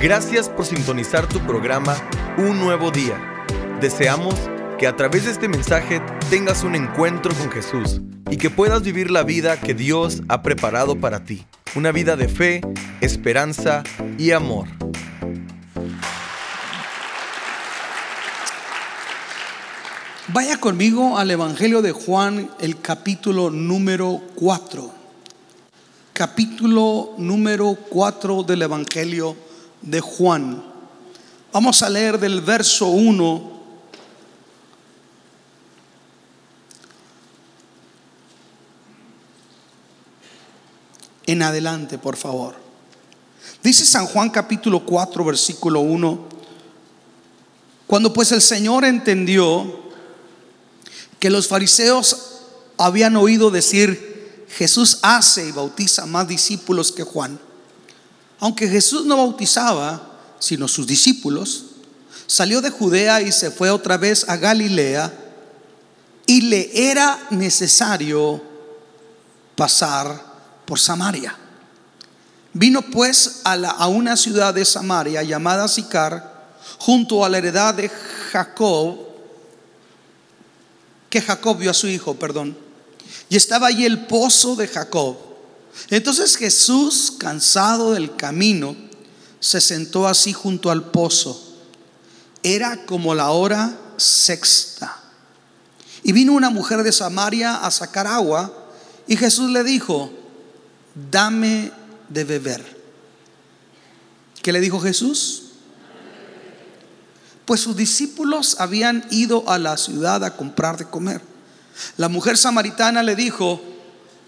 Gracias por sintonizar tu programa Un Nuevo Día. Deseamos que a través de este mensaje tengas un encuentro con Jesús y que puedas vivir la vida que Dios ha preparado para ti. Una vida de fe, esperanza y amor. Vaya conmigo al Evangelio de Juan, el capítulo número 4. Capítulo número 4 del Evangelio de Juan. Vamos a leer del verso 1 en adelante, por favor. Dice San Juan capítulo 4, versículo 1. Cuando pues el Señor entendió que los fariseos habían oído decir, Jesús hace y bautiza más discípulos que Juan. Aunque Jesús no bautizaba, sino sus discípulos, salió de Judea y se fue otra vez a Galilea y le era necesario pasar por Samaria. Vino pues a, una ciudad de Samaria llamada Sicar, junto a la heredad de Jacob, que Jacob vio a su hijo, perdón. Y estaba allí el pozo de Jacob. Entonces Jesús, cansado del camino, se sentó así junto al pozo. Era como la hora sexta. Y vino una mujer de Samaria a sacar agua y Jesús le dijo, dame de beber. ¿Qué le dijo Jesús? Pues sus discípulos habían ido a la ciudad a comprar de comer. La mujer samaritana le dijo,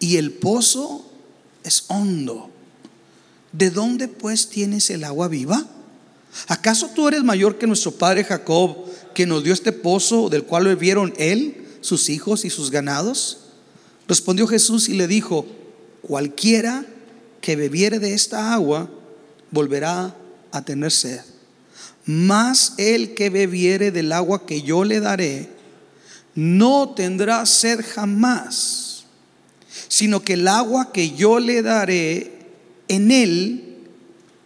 Y el pozo es hondo. ¿De dónde pues tienes el agua viva? ¿Acaso tú eres mayor que nuestro padre Jacob, que nos dio este pozo del cual bebieron él, sus hijos y sus ganados? Respondió Jesús y le dijo, cualquiera que bebiere de esta agua volverá a tener sed. Mas el que bebiere del agua que yo le daré, no tendrá sed jamás, sino que el agua que yo le daré en él,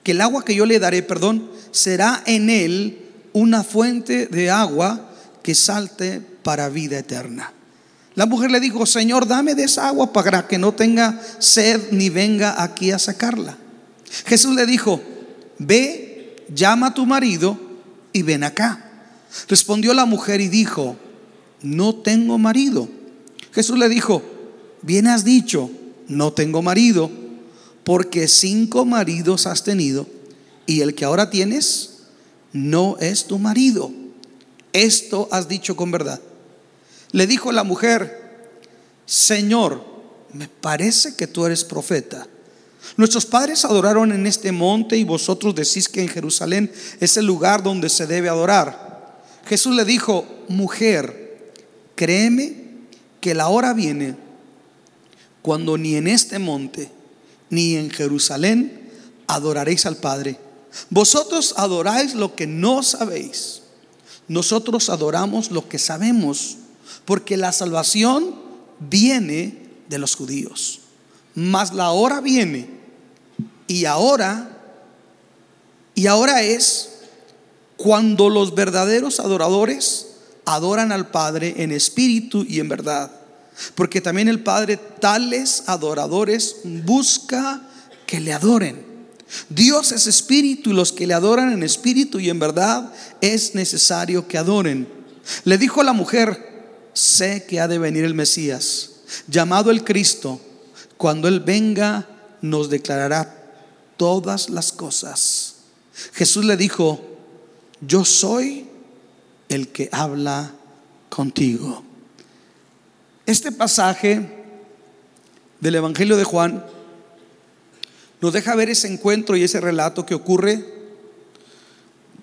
que el agua que yo le daré, perdón, será en él una fuente de agua que salte para vida eterna. La mujer le dijo, Señor, dame de esa agua para que no tenga sed ni venga aquí a sacarla. Jesús le dijo, ve, llama a tu marido y ven acá. Respondió la mujer y dijo, no tengo marido. Jesús le dijo, bien has dicho, no tengo marido, porque cinco maridos has tenido y el que ahora tienes no es tu marido. Esto has dicho con verdad. Le dijo la mujer, Señor, me parece que tú eres profeta. Nuestros padres adoraron en este monte y vosotros decís que en Jerusalén es el lugar donde se debe adorar. Jesús le dijo, mujer, créeme que la hora viene cuando ni en este monte ni en Jerusalén adoraréis al Padre. Vosotros adoráis lo que no sabéis. Nosotros adoramos lo que sabemos porque la salvación viene de los judíos. Mas la hora viene y ahora, y ahora es cuando los verdaderos adoradores adoran al Padre en espíritu y en verdad. Porque también el Padre tales adoradores busca que le adoren. Dios es espíritu y los que le adoran en espíritu y en verdad es necesario que adoren. Le dijo la mujer, sé que ha de venir el Mesías, llamado el Cristo. Cuando Él venga, nos declarará todas las cosas. Jesús le dijo, yo soy el que habla contigo. Este pasaje del Evangelio de Juan nos deja ver ese encuentro y ese relato que ocurre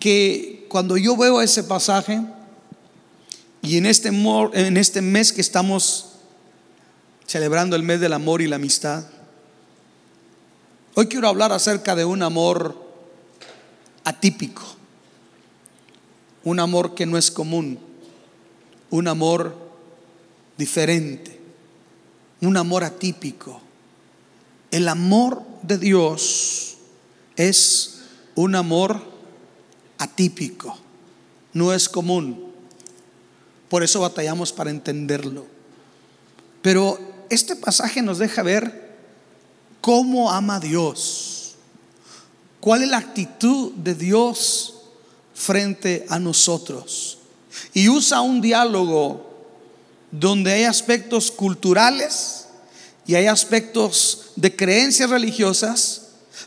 que cuando yo veo ese pasaje y en este, en este mes que estamos celebrando el mes del amor y la amistad, hoy quiero hablar acerca de un amor atípico, un amor que no es común, un amor diferente, un amor atípico. El amor de Dios es un amor atípico, no es común. Por eso batallamos para entenderlo. Pero este pasaje nos deja ver cómo ama Dios, cuál es la actitud de Dios frente a nosotros. Y usa un diálogo donde hay aspectos culturales y hay aspectos de creencias religiosas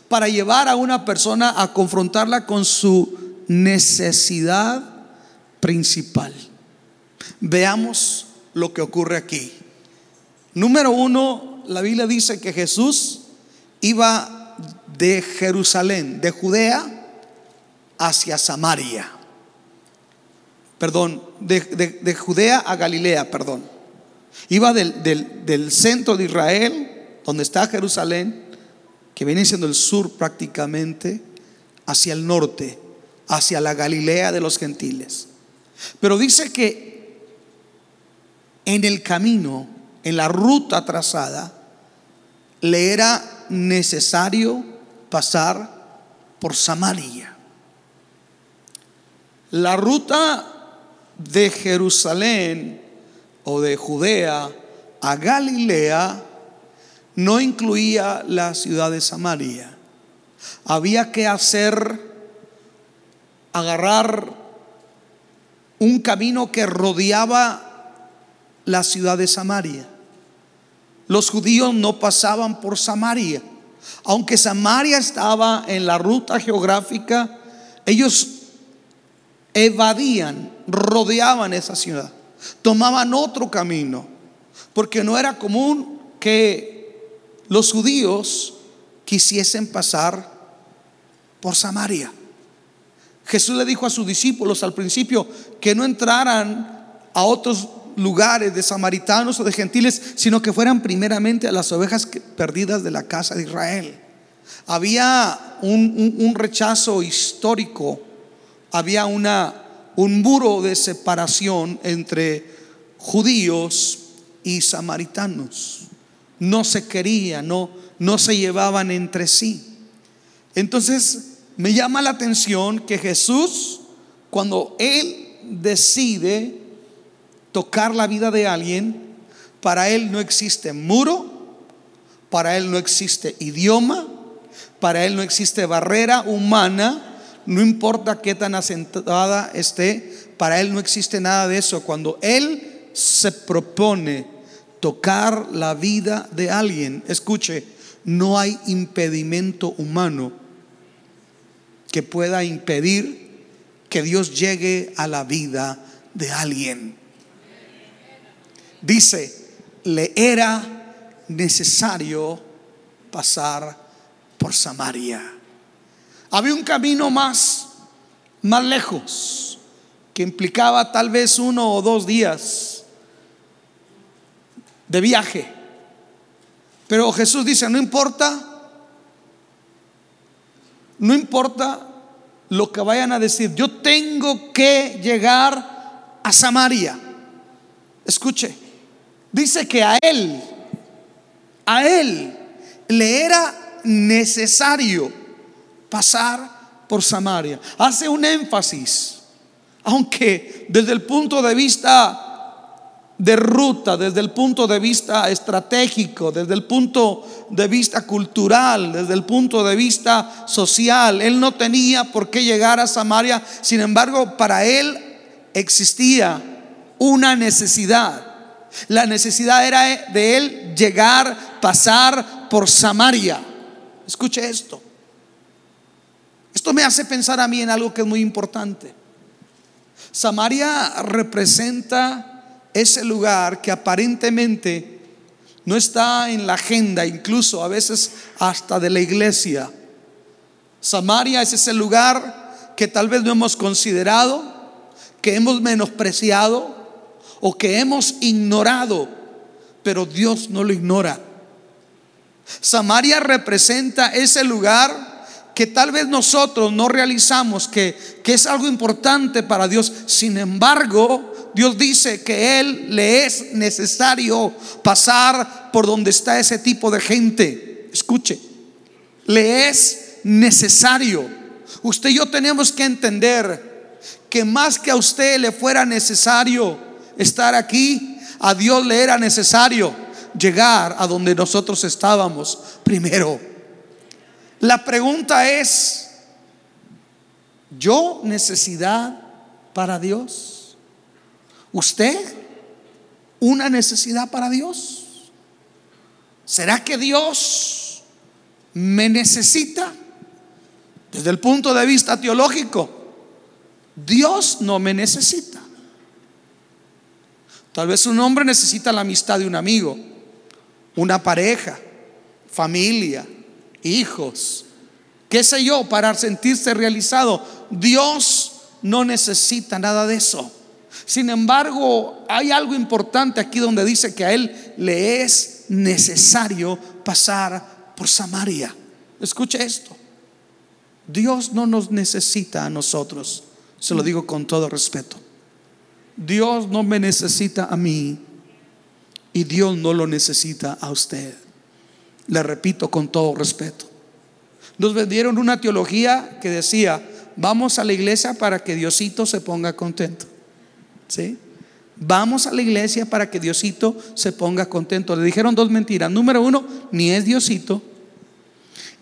para llevar a una persona a confrontarla con su necesidad principal. Veamos lo que ocurre aquí. Número uno, la Biblia dice que Jesús iba de Jerusalén, de Judea, hacia Samaria. Perdón, de, Judea a Galilea, perdón. Iba del, del centro de Israel, donde está Jerusalén, que viene siendo el sur prácticamente, hacia el norte, hacia la Galilea de los gentiles. Pero dice que en el camino, en la ruta trazada, le era necesario pasar por Samaria. La ruta de Jerusalén o de Judea a Galilea no incluía la ciudad de Samaria. Había que hacer agarrar un camino que rodeaba la ciudad de Samaria. Los judíos no pasaban por Samaria. Aunque Samaria estaba en la ruta geográfica, ellos evadían, rodeaban esa ciudad, tomaban otro camino, porque no era común que los judíos quisiesen pasar por Samaria. Jesús le dijo a sus discípulos al principio que no entraran a otros lugares de samaritanos o de gentiles, sino que fueran primeramente a las ovejas perdidas de la casa de Israel. Había un, rechazo histórico, había una, un muro de separación entre judíos y samaritanos. No se querían, no, no se llevaban entre sí. Entonces, me llama la atención que Jesús, cuando Él decide tocar la vida de alguien, para Él no existe muro, para Él no existe idioma, para Él no existe barrera humana, no importa qué tan asentada esté, para Él no existe nada de eso. Cuando Él se propone tocar la vida de alguien, escuche, no hay impedimento humano que pueda impedir que Dios llegue a la vida de alguien. Dice, le era necesario pasar por Samaria. Había un camino más, más lejos, que implicaba tal vez uno o dos días de viaje. Pero Jesús dice, no importa no importa lo que vayan a decir, yo tengo que llegar a Samaria. Escuche, dice que a él, a él le era necesario pasar por Samaria. Hace un énfasis, aunque desde el punto de vista de ruta, desde el punto de vista estratégico, desde el punto de vista cultural, desde el punto de vista social. Él no tenía por qué llegar a Samaria, sin embargo, para él existía una necesidad. La necesidad era de él llegar, pasar por Samaria. Escuche esto. Esto me hace pensar a mí en algo que es muy importante. Samaria representa ese lugar que aparentemente no está en la agenda, incluso a veces hasta de la iglesia. Samaria es ese lugar que tal vez no hemos considerado, que hemos menospreciado o que hemos ignorado, pero Dios no lo ignora. Samaria representa ese lugar que tal vez nosotros no realizamos, que, que es algo importante para Dios. Sin embargo, Dios dice que Él le es necesario pasar por donde está ese tipo de gente. Escuche, le es necesario. Usted y yo tenemos que entender que más que a usted le fuera necesario estar aquí, a Dios le era necesario llegar a donde nosotros estábamos primero. La pregunta es, ¿yo necesidad para Dios? ¿Usted una necesidad para Dios? ¿Será que Dios me necesita? Desde el punto de vista teológico, Dios no me necesita. Tal vez un hombre necesita la amistad de un amigo, una pareja, familia, hijos, qué sé yo, para sentirse realizado. Dios no necesita nada de eso. Sin embargo, hay algo importante aquí donde dice que a Él le es necesario pasar por Samaria. Escuche esto. Dios no nos necesita a nosotros. Se lo digo con todo respeto. Dios no me necesita a mí y Dios no lo necesita a usted. Le repito con todo respeto. Nos vendieron una teología que decía, vamos a la iglesia para que Diosito se ponga contento. ¿Sí? Vamos a la iglesia para que Diosito se ponga contento. Le dijeron dos mentiras. Número uno, ni es Diosito.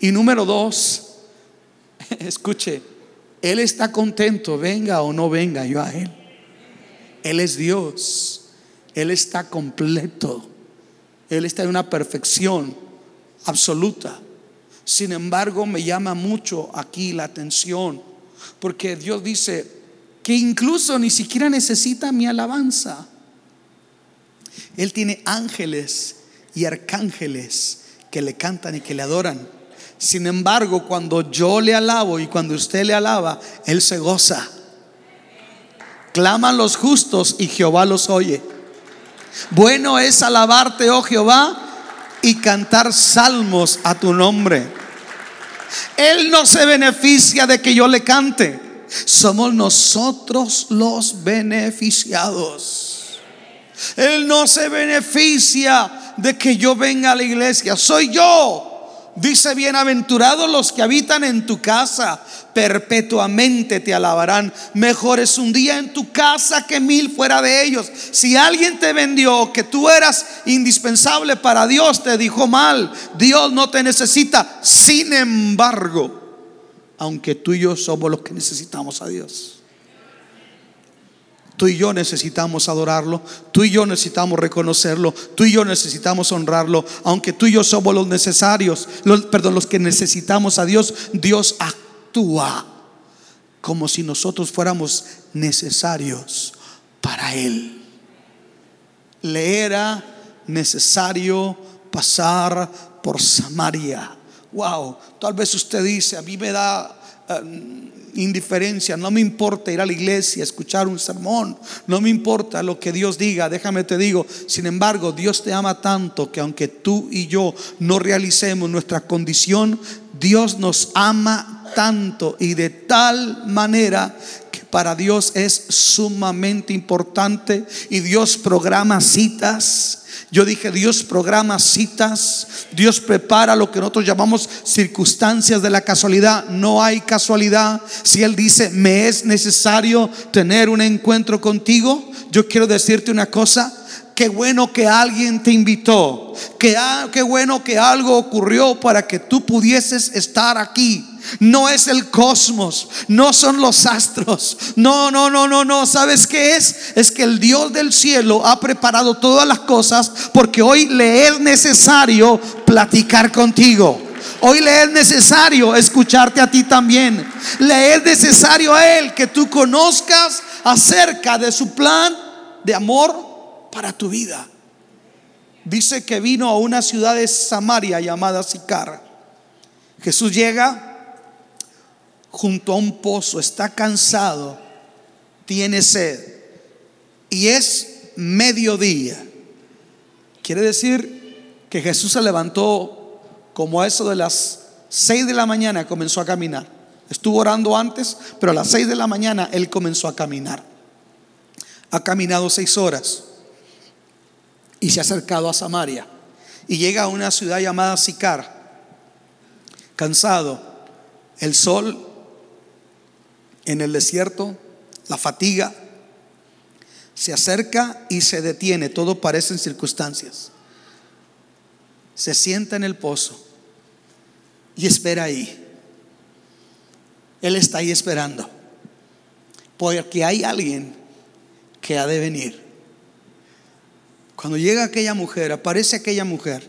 Y número dos, escuche, Él está contento, venga o no venga yo a Él. Él es Dios. Él está completo. Él está en una perfección absoluta. Sin embargo, me llama mucho aquí la atención, porque Dios dice que incluso ni siquiera necesita mi alabanza. Él tiene ángeles y arcángeles que le cantan y que le adoran. Sin embargo, cuando yo le alabo y cuando usted le alaba, Él se goza. Claman los justos y Jehová los oye. Bueno es alabarte, oh Jehová, y cantar salmos a tu nombre. Él no se beneficia de que yo le cante. Somos nosotros los beneficiados. Él no se beneficia de que yo venga a la iglesia. Soy yo Dice, bienaventurados los que habitan en tu casa, perpetuamente te alabarán. Mejor es un día en tu casa que mil fuera de ellos. Si alguien te vendió que tú eras indispensable para Dios, te dijo mal, Dios no te necesita. Sin embargo, aunque tú y yo somos los que necesitamos a Dios. Tú y yo necesitamos adorarlo, tú y yo necesitamos reconocerlo, tú y yo necesitamos honrarlo, aunque tú y yo somos los necesarios, perdón, los que necesitamos a Dios, Dios actúa como si nosotros fuéramos necesarios para Él. Le era necesario pasar por Samaria. Wow, tal vez usted dice, a mí me da eh, indiferencia, no me importa ir a la iglesia, escuchar un sermón, no me importa lo que Dios diga, déjame te digo, sin embargo, Dios te ama tanto que aunque tú y yo no realicemos nuestra condición, Dios nos ama tanto y de tal manera que para Dios es sumamente importante y Dios programa citas yo dije, Dios programa citas, Dios prepara lo que nosotros llamamos circunstancias de la casualidad. No hay casualidad. Si Él dice, me es necesario tener un encuentro contigo, yo quiero decirte una cosa. Qué bueno que alguien te invitó. Qué, bueno que algo ocurrió para que tú pudieses estar aquí. No es el cosmos, no son los astros. No, no, no, no, no. ¿Sabes qué es? Es que el Dios del cielo ha preparado todas las cosas porque hoy le es necesario platicar contigo. Hoy le es necesario escucharte a ti también. Le es necesario a Él que tú conozcas acerca de su plan de amor para tu vida. Dice que vino a una ciudad de Samaria llamada Sicar. Jesús llega junto a un pozo, está cansado, tiene sed y es mediodía. Quiere decir que Jesús se levantó como a eso de las 6 de la mañana comenzó a caminar. Estuvo orando antes, pero a las 6 de la mañana él comenzó a caminar. Ha caminado seis horas y se ha acercado a Samaria y llega a una ciudad llamada Sicar, cansado, el sol en el desierto, la fatiga, se acerca y se detiene, todo parece en circunstancias. Se sienta en el pozo y espera ahí. Él está ahí esperando, porque hay alguien que ha de venir. Cuando llega aquella mujer, aparece aquella mujer,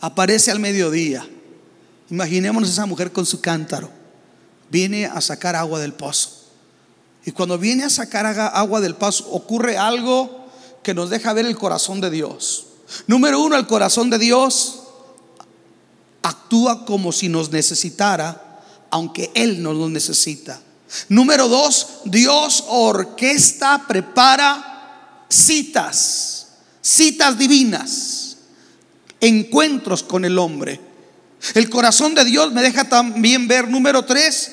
aparece al mediodía. Imaginémonos esa mujer con su cántaro. Viene a sacar agua del pozo. Y cuando viene a sacar agua del pozo, ocurre algo que nos deja ver el corazón de Dios. Número uno, el corazón de Dios actúa como si nos necesitara, aunque Él no nos necesita. Número dos, Dios orquesta, prepara citas citas divinas, encuentros con el hombre. El corazón de Dios me deja también ver, número tres,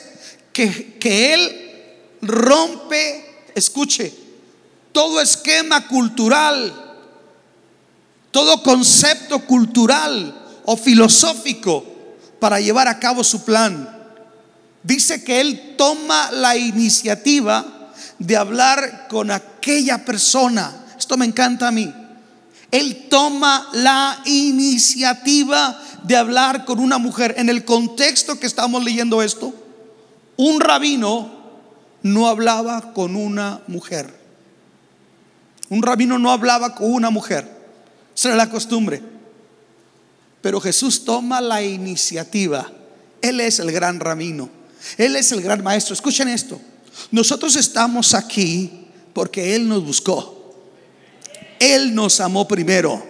que, que Él rompe, escuche, todo esquema cultural, todo concepto cultural o filosófico para llevar a cabo su plan. Dice que Él toma la iniciativa de hablar con aquella persona. Esto me encanta a mí. Él toma la iniciativa de hablar con una mujer. En el contexto que estamos leyendo esto, un rabino no hablaba con una mujer. Un rabino no hablaba con una mujer. Esa era la costumbre. Pero Jesús toma la iniciativa. Él es el gran rabino. Él es el gran maestro. Escuchen esto. Nosotros estamos aquí porque Él nos buscó. Él nos amó primero.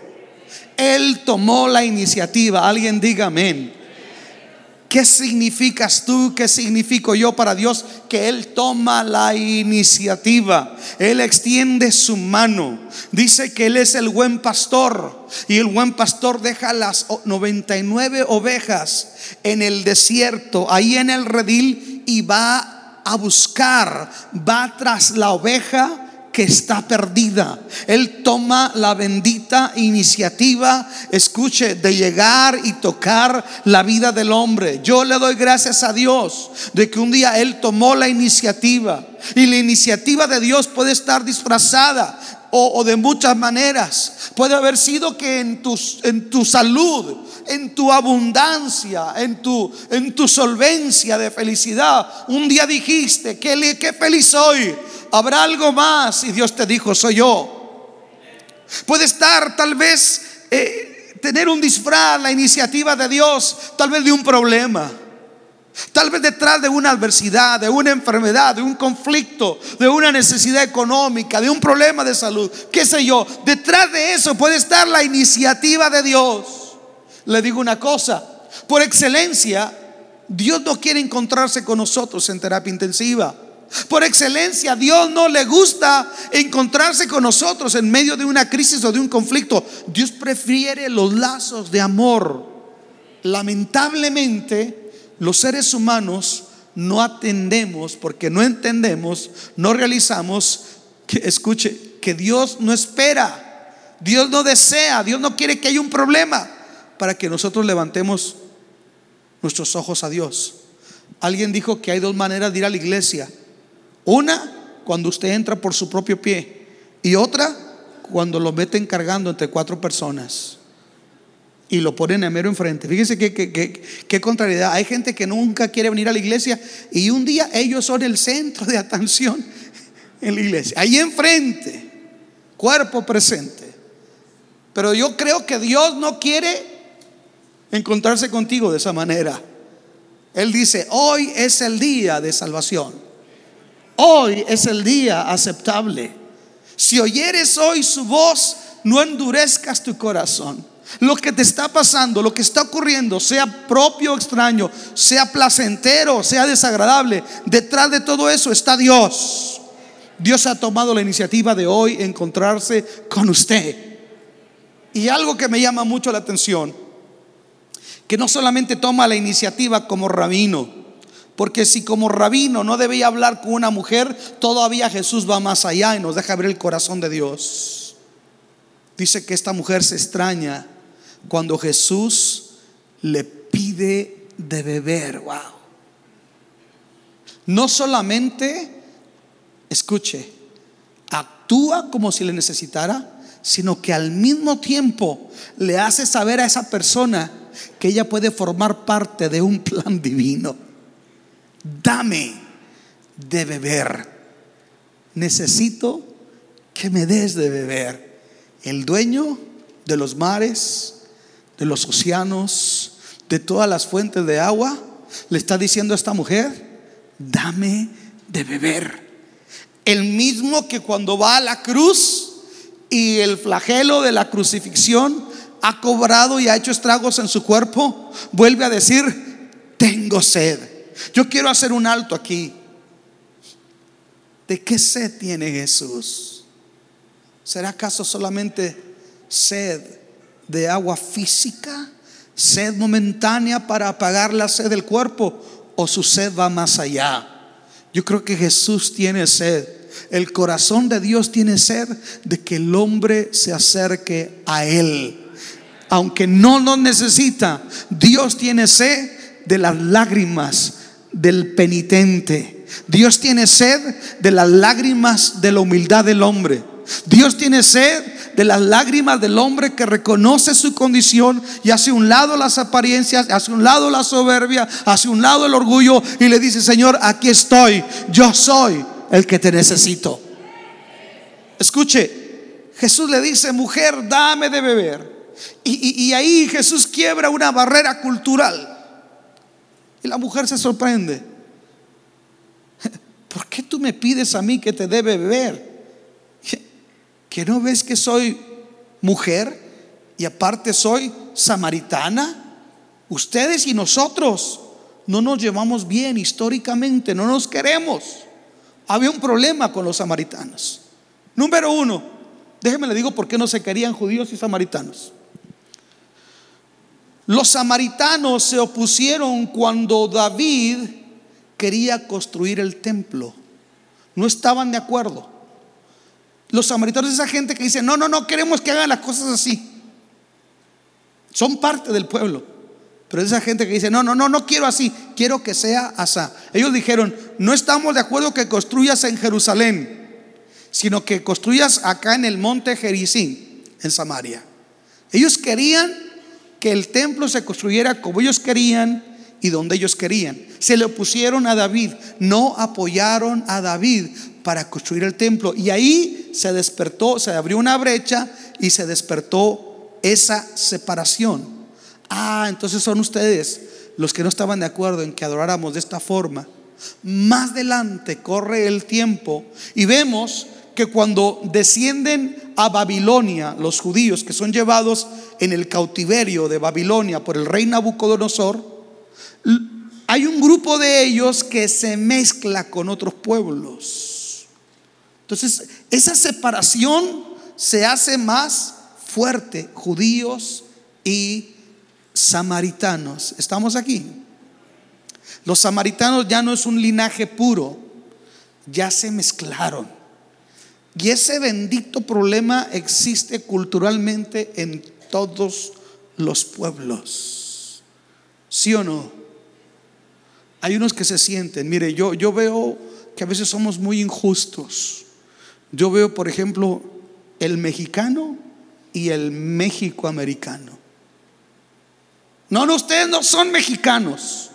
Él tomó la iniciativa. Alguien diga amén. ¿Qué significas tú? ¿Qué significo yo para Dios? Que Él toma la iniciativa. Él extiende su mano. Dice que Él es el buen pastor. Y el buen pastor deja las 99 ovejas en el desierto, ahí en el redil, y va a buscar, va tras la oveja que está perdida. Él toma la bendita iniciativa, escuche, de llegar y tocar la vida del hombre. Yo le doy gracias a Dios de que un día Él tomó la iniciativa. Y la iniciativa de Dios puede estar disfrazada o, de muchas maneras. Puede haber sido que en, tus, en tu salud, en tu abundancia, en tu, en tu solvencia de felicidad, un día dijiste, que qué feliz soy habrá algo más y Dios te dijo, soy yo. Puede estar tal vez, eh, tener un disfraz, la iniciativa de Dios, tal vez de un problema. Tal vez detrás de una adversidad, de una enfermedad, de un conflicto, de una necesidad económica, de un problema de salud, qué sé yo. Detrás de eso puede estar la iniciativa de Dios. Le digo una cosa, por excelencia, Dios no quiere encontrarse con nosotros en terapia intensiva. Por excelencia, Dios no le gusta encontrarse con nosotros en medio de una crisis o de un conflicto. Dios prefiere los lazos de amor. Lamentablemente, los seres humanos no atendemos porque no entendemos, no realizamos que, escuche, que Dios no espera, Dios no desea, Dios no quiere que haya un problema para que nosotros levantemos nuestros ojos a Dios. Alguien dijo que hay dos maneras de ir a la iglesia una, cuando usted entra por su propio pie. Y otra, cuando lo meten cargando entre cuatro personas. Y lo ponen a mero enfrente. Fíjense qué, qué, contrariedad. Hay gente que nunca quiere venir a la iglesia y un día ellos son el centro de atención en la iglesia. Ahí enfrente, cuerpo presente. Pero yo creo que Dios no quiere encontrarse contigo de esa manera. Él dice, hoy es el día de salvación. Hoy es el día aceptable. Si oyeres hoy su voz, no endurezcas tu corazón. lo que te está pasando, lo que está ocurriendo, sea propio o extraño, sea placentero, sea desagradable, detrás de todo eso está Dios. Dios ha tomado la iniciativa de hoy encontrarse con usted. Y algo que me llama mucho la atención, que no solamente toma la iniciativa como rabino, porque si como rabino no debía hablar con una mujer, todavía Jesús va más allá y nos deja ver el corazón de Dios. Dice que esta mujer se extraña cuando Jesús le pide de beber. Wow. No solamente, escuche, actúa como si le necesitara, sino que al mismo tiempo le hace saber a esa persona que ella puede formar parte de un plan divino. Dame de beber. Necesito que me des de beber. El dueño de los mares, de los océanos, de todas las fuentes de agua, le está diciendo a esta mujer, dame de beber. El mismo que cuando va a la cruz y el flagelo de la crucifixión ha cobrado y ha hecho estragos en su cuerpo, vuelve a decir, tengo sed. Yo quiero hacer un alto aquí. ¿De qué sed tiene Jesús? ¿Será acaso solamente sed de agua física, sed momentánea para apagar la sed del cuerpo o su sed va más allá. Yo creo que Jesús tiene sed. El corazón de Dios tiene sed de que el hombre se acerque a Él. Aunque no lo necesita, Dios tiene sed de las lágrimas del penitente. Dios tiene sed de las lágrimas de la humildad del hombre. Dios tiene sed de las lágrimas del hombre que reconoce su condición y hace un lado las apariencias, hace un lado la soberbia, hace un lado el orgullo y le dice, Señor, aquí estoy, yo soy el que te necesito. Escuche, Jesús le dice, mujer, dame de beber. Y, y ahí Jesús quiebra una barrera cultural. Y la mujer se sorprende. ¿Por qué tú me pides a mí que te debe beber? ¿Que no ves que soy mujer y aparte soy samaritana? Ustedes y nosotros no nos llevamos bien históricamente, no nos queremos. Había un problema con los samaritanos. Número uno, déjenme le digo por qué no se querían judíos y samaritanos. Los samaritanos se opusieron cuando David quería construir el templo. No estaban de acuerdo. Los samaritanos esa gente que dice, no, no, no queremos que hagan las cosas así. Son parte del pueblo. Pero esa gente que dice, no, no, no, no quiero así, quiero que sea así. Ellos dijeron, no estamos de acuerdo que construyas en Jerusalén, sino que construyas acá en el monte Jericín, en Samaria. Ellos querían que el templo se construyera como ellos querían y donde ellos querían. Se le opusieron a David, no apoyaron a David para construir el templo. Y ahí se despertó, se abrió una brecha y se despertó esa separación. Ah, entonces son ustedes los que no estaban de acuerdo en que adoráramos de esta forma. Más adelante corre el tiempo y vemos que cuando descienden a Babilonia los judíos que son llevados en el cautiverio de Babilonia por el rey Nabucodonosor, hay un grupo de ellos que se mezcla con otros pueblos. Entonces, esa separación se hace más fuerte, judíos y samaritanos. ¿Estamos aquí? Los samaritanos ya no es un linaje puro, ya se mezclaron. Y ese bendito problema existe culturalmente en todos los pueblos. ¿Sí o no? Hay unos que se sienten, mire, yo, yo veo que a veces somos muy injustos. Yo veo, por ejemplo, el mexicano y el México americano. No, no, ustedes no son mexicanos.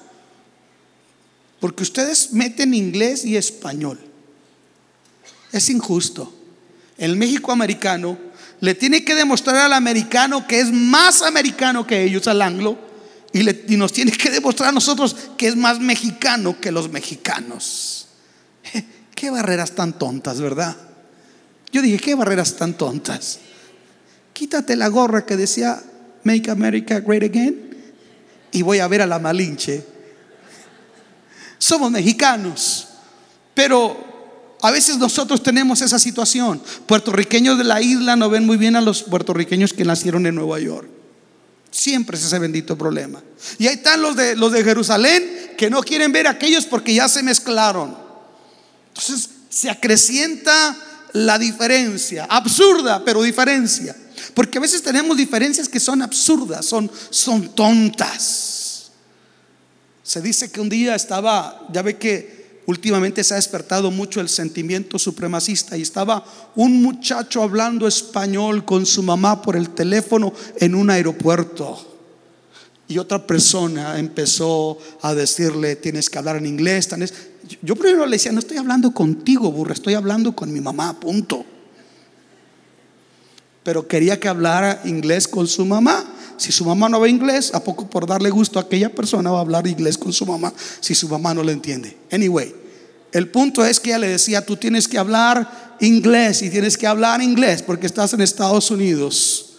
Porque ustedes meten inglés y español. Es injusto. El México americano le tiene que demostrar al americano que es más americano que ellos, al anglo, y, y nos tiene que demostrar a nosotros que es más mexicano que los mexicanos. Qué barreras tan tontas, ¿verdad? Yo dije, qué barreras tan tontas. Quítate la gorra que decía Make America Great Again y voy a ver a la Malinche. Somos mexicanos, pero a veces nosotros tenemos esa situación. Puertorriqueños de la isla no ven muy bien a los puertorriqueños que nacieron en Nueva York. Siempre es ese bendito problema. Y ahí están los de, los de Jerusalén que no quieren ver a aquellos porque ya se mezclaron. Entonces se acrecienta la diferencia, absurda, pero diferencia. Porque a veces tenemos diferencias que son absurdas, son, son tontas. Se dice que un día estaba, ya ve que últimamente se ha despertado mucho el sentimiento supremacista y estaba un muchacho hablando español con su mamá por el teléfono en un aeropuerto. Y otra persona empezó a decirle, tienes que hablar en inglés. Yo primero le decía, no estoy hablando contigo, burra, estoy hablando con mi mamá, punto pero quería que hablara inglés con su mamá. Si su mamá no ve inglés, ¿a poco por darle gusto a aquella persona va a hablar inglés con su mamá si su mamá no le entiende? Anyway, el punto es que ella le decía, tú tienes que hablar inglés y tienes que hablar inglés porque estás en Estados Unidos.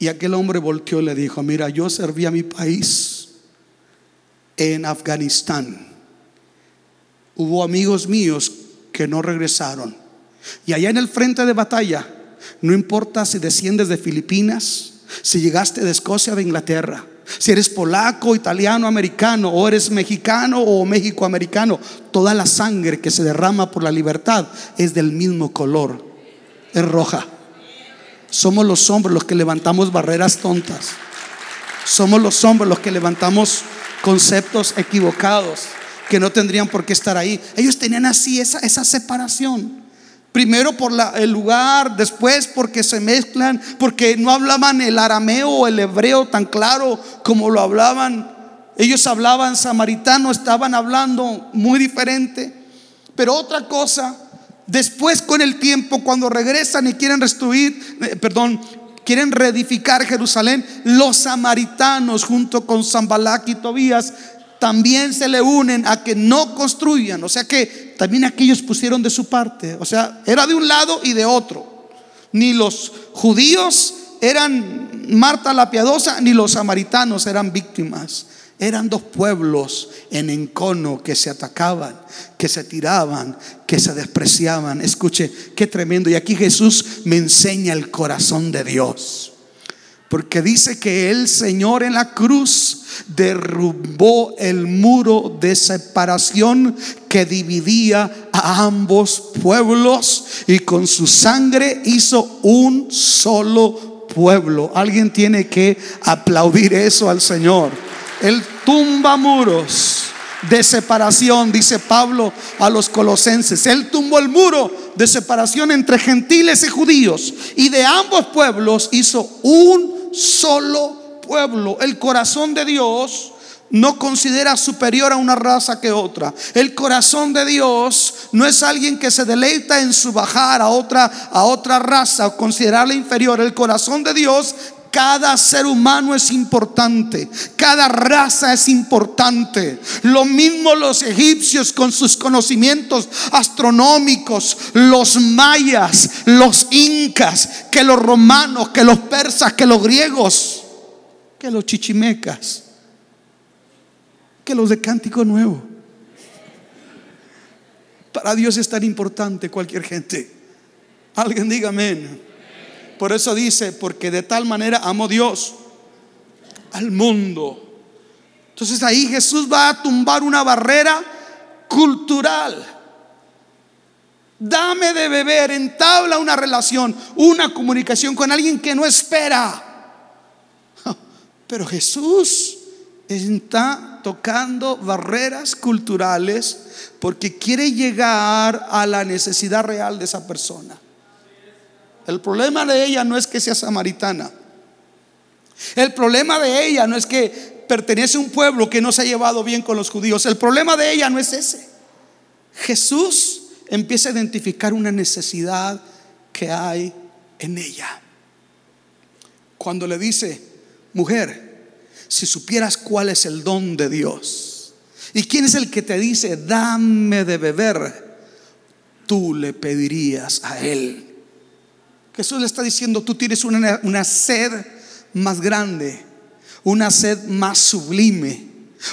Y aquel hombre volteó y le dijo, mira, yo serví a mi país en Afganistán. Hubo amigos míos que no regresaron. Y allá en el frente de batalla no importa si desciendes de Filipinas, si llegaste de Escocia, de Inglaterra, si eres polaco, italiano, americano, o eres mexicano o México-americano, toda la sangre que se derrama por la libertad es del mismo color, es roja. Somos los hombres los que levantamos barreras tontas. Somos los hombres los que levantamos conceptos equivocados que no tendrían por qué estar ahí. Ellos tenían así esa separación. Primero por el lugar, después porque se mezclan, porque no hablaban el arameo o el hebreo tan claro como lo hablaban. Ellos hablaban samaritano, estaban hablando muy diferente. Pero otra cosa, después con el tiempo, cuando regresan y quieren restituir, eh, perdón, quieren reedificar Jerusalén, los samaritanos junto con Zambalac y Tobías también se le unen a que no construyan. O sea que también aquellos pusieron de su parte. O sea, era de un lado y de otro. Ni los judíos eran Marta la piadosa, ni los samaritanos eran víctimas. Eran dos pueblos en encono que se atacaban, que se tiraban, que se despreciaban. Escuche, qué tremendo. Y aquí Jesús me enseña el corazón de Dios. Porque dice que el Señor en la cruz derrumbó el muro de separación que dividía a ambos pueblos y con su sangre hizo un solo pueblo. Alguien tiene que aplaudir eso al Señor. Él tumba muros de separación, dice Pablo a los colosenses. Él tumbó el muro de separación entre gentiles y judíos y de ambos pueblos hizo un solo pueblo. El corazón de Dios no considera superior a una raza que otra. El corazón de Dios no es alguien que se deleita en subajar a otra a otra raza o considerarla inferior. El corazón de Dios cada ser humano es importante, cada raza es importante. Lo mismo los egipcios con sus conocimientos astronómicos, los mayas, los incas, que los romanos, que los persas, que los griegos, que los chichimecas, que los de Cántico Nuevo. Para Dios es tan importante cualquier gente. Alguien diga amén. Por eso dice, porque de tal manera amó Dios al mundo. Entonces ahí Jesús va a tumbar una barrera cultural. Dame de beber, entabla una relación, una comunicación con alguien que no espera. Pero Jesús está tocando barreras culturales porque quiere llegar a la necesidad real de esa persona. El problema de ella no es que sea samaritana. El problema de ella no es que pertenece a un pueblo que no se ha llevado bien con los judíos. El problema de ella no es ese. Jesús empieza a identificar una necesidad que hay en ella. Cuando le dice, mujer, si supieras cuál es el don de Dios y quién es el que te dice, dame de beber, tú le pedirías a Él Jesús le está diciendo, tú tienes una, sed más grande, una sed más sublime,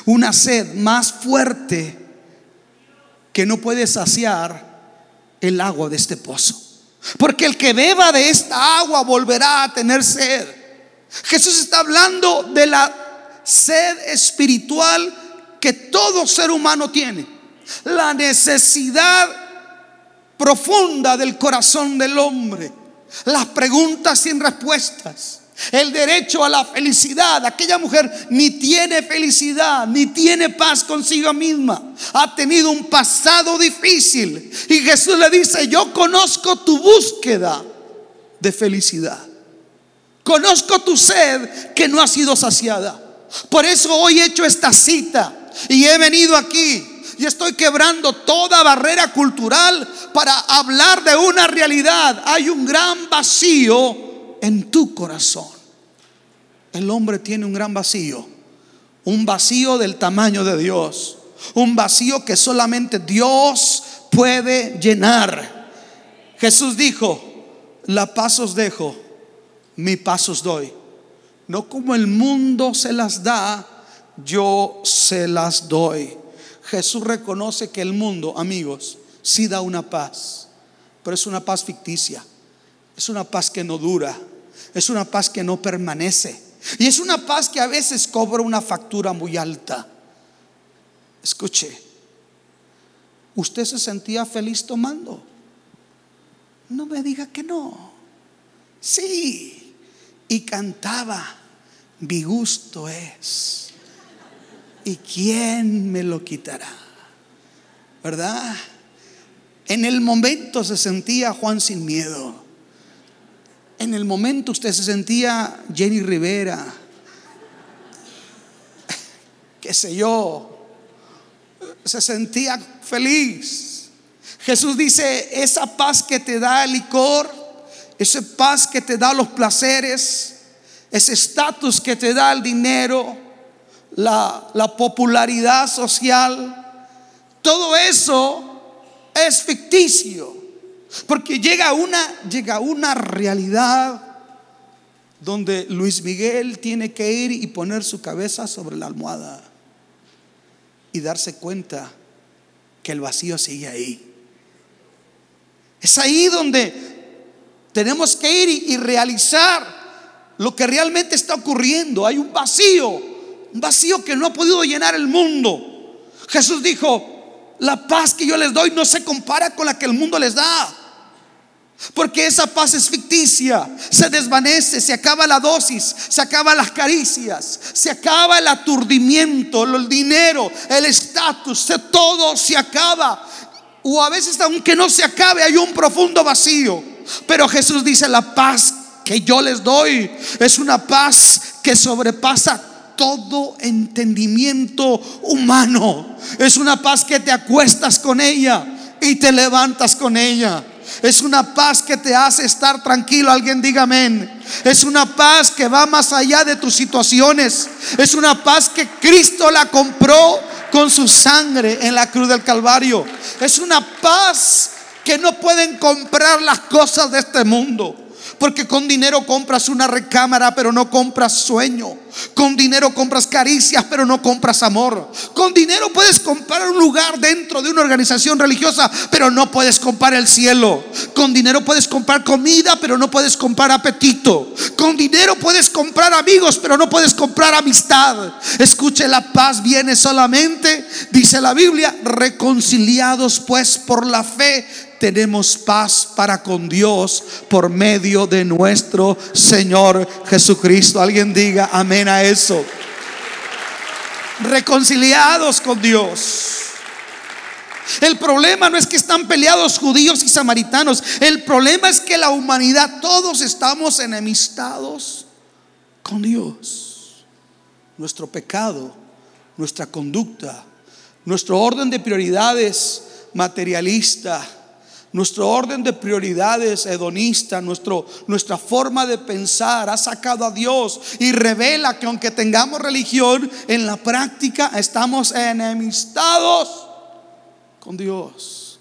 una sed más fuerte que no puede saciar el agua de este pozo. Porque el que beba de esta agua volverá a tener sed. Jesús está hablando de la sed espiritual que todo ser humano tiene. La necesidad profunda del corazón del hombre. Las preguntas sin respuestas el derecho a la felicidad. Aquella mujer ni tiene felicidad, ni tiene paz consigo misma. Ha tenido un pasado difícil. Y Jesús le dice, yo conozco tu búsqueda de felicidad. Conozco tu sed que no ha sido saciada. Por eso hoy he hecho esta cita y he venido aquí y estoy quebrando toda barrera cultural para hablar de una realidad. Hay un gran vacío en tu corazón. El hombre tiene un gran vacío, un vacío del tamaño de Dios, un vacío que solamente Dios puede llenar. Jesús dijo, la paz os dejo, mi paz os doy. No como el mundo se las da, yo se las doy. Jesús reconoce que el mundo, amigos, sí da una paz, pero es una paz ficticia, es una paz que no dura, es una paz que no permanece. Y es una paz que a veces cobra una factura muy alta. Escuche, ¿usted se sentía feliz tomando? No me diga que no. Sí, y cantaba, mi gusto es. ¿Y quién me lo quitará? ¿Verdad? En el momento se sentía Juan sin miedo. En el momento usted se sentía Jenny Rivera, qué sé yo, se sentía feliz. Jesús dice, esa paz que te da el licor, esa paz que te da los placeres, ese estatus que te da el dinero, la, la popularidad social, todo eso es ficticio. Porque llega una, llega una realidad donde Luis Miguel tiene que ir y poner su cabeza sobre la almohada y darse cuenta que el vacío sigue ahí. Es ahí donde tenemos que ir y realizar lo que realmente está ocurriendo. Hay un vacío, un vacío que no ha podido llenar el mundo. Jesús dijo, la paz que yo les doy no se compara con la que el mundo les da. Porque esa paz es ficticia, se desvanece, se acaba la dosis, se acaban las caricias, se acaba el aturdimiento, el dinero, el estatus, todo se acaba. O a veces aunque no se acabe hay un profundo vacío. Pero Jesús dice, la paz que yo les doy es una paz que sobrepasa todo entendimiento humano. Es una paz que te acuestas con ella y te levantas con ella. Es una paz que te hace estar tranquilo. Alguien diga amén. Es una paz que va más allá de tus situaciones. Es una paz que Cristo la compró con su sangre en la cruz del Calvario. Es una paz que no pueden comprar las cosas de este mundo. Porque con dinero compras una recámara, pero no compras sueño. Con dinero compras caricias, pero no compras amor. Con dinero puedes comprar un lugar dentro de una organización religiosa, pero no puedes comprar el cielo. Con dinero puedes comprar comida, pero no puedes comprar apetito. Con dinero puedes comprar amigos, pero no puedes comprar amistad. Escuche, la paz viene solamente, dice la Biblia, reconciliados pues por la fe tenemos paz para con Dios por medio de nuestro Señor Jesucristo. Alguien diga amén a eso. Reconciliados con Dios. El problema no es que están peleados judíos y samaritanos. El problema es que la humanidad, todos estamos enemistados con Dios. Nuestro pecado, nuestra conducta, nuestro orden de prioridades materialista nuestro orden de prioridades hedonista, nuestro, nuestra forma de pensar ha sacado a Dios y revela que aunque tengamos religión, en la práctica estamos enemistados con Dios.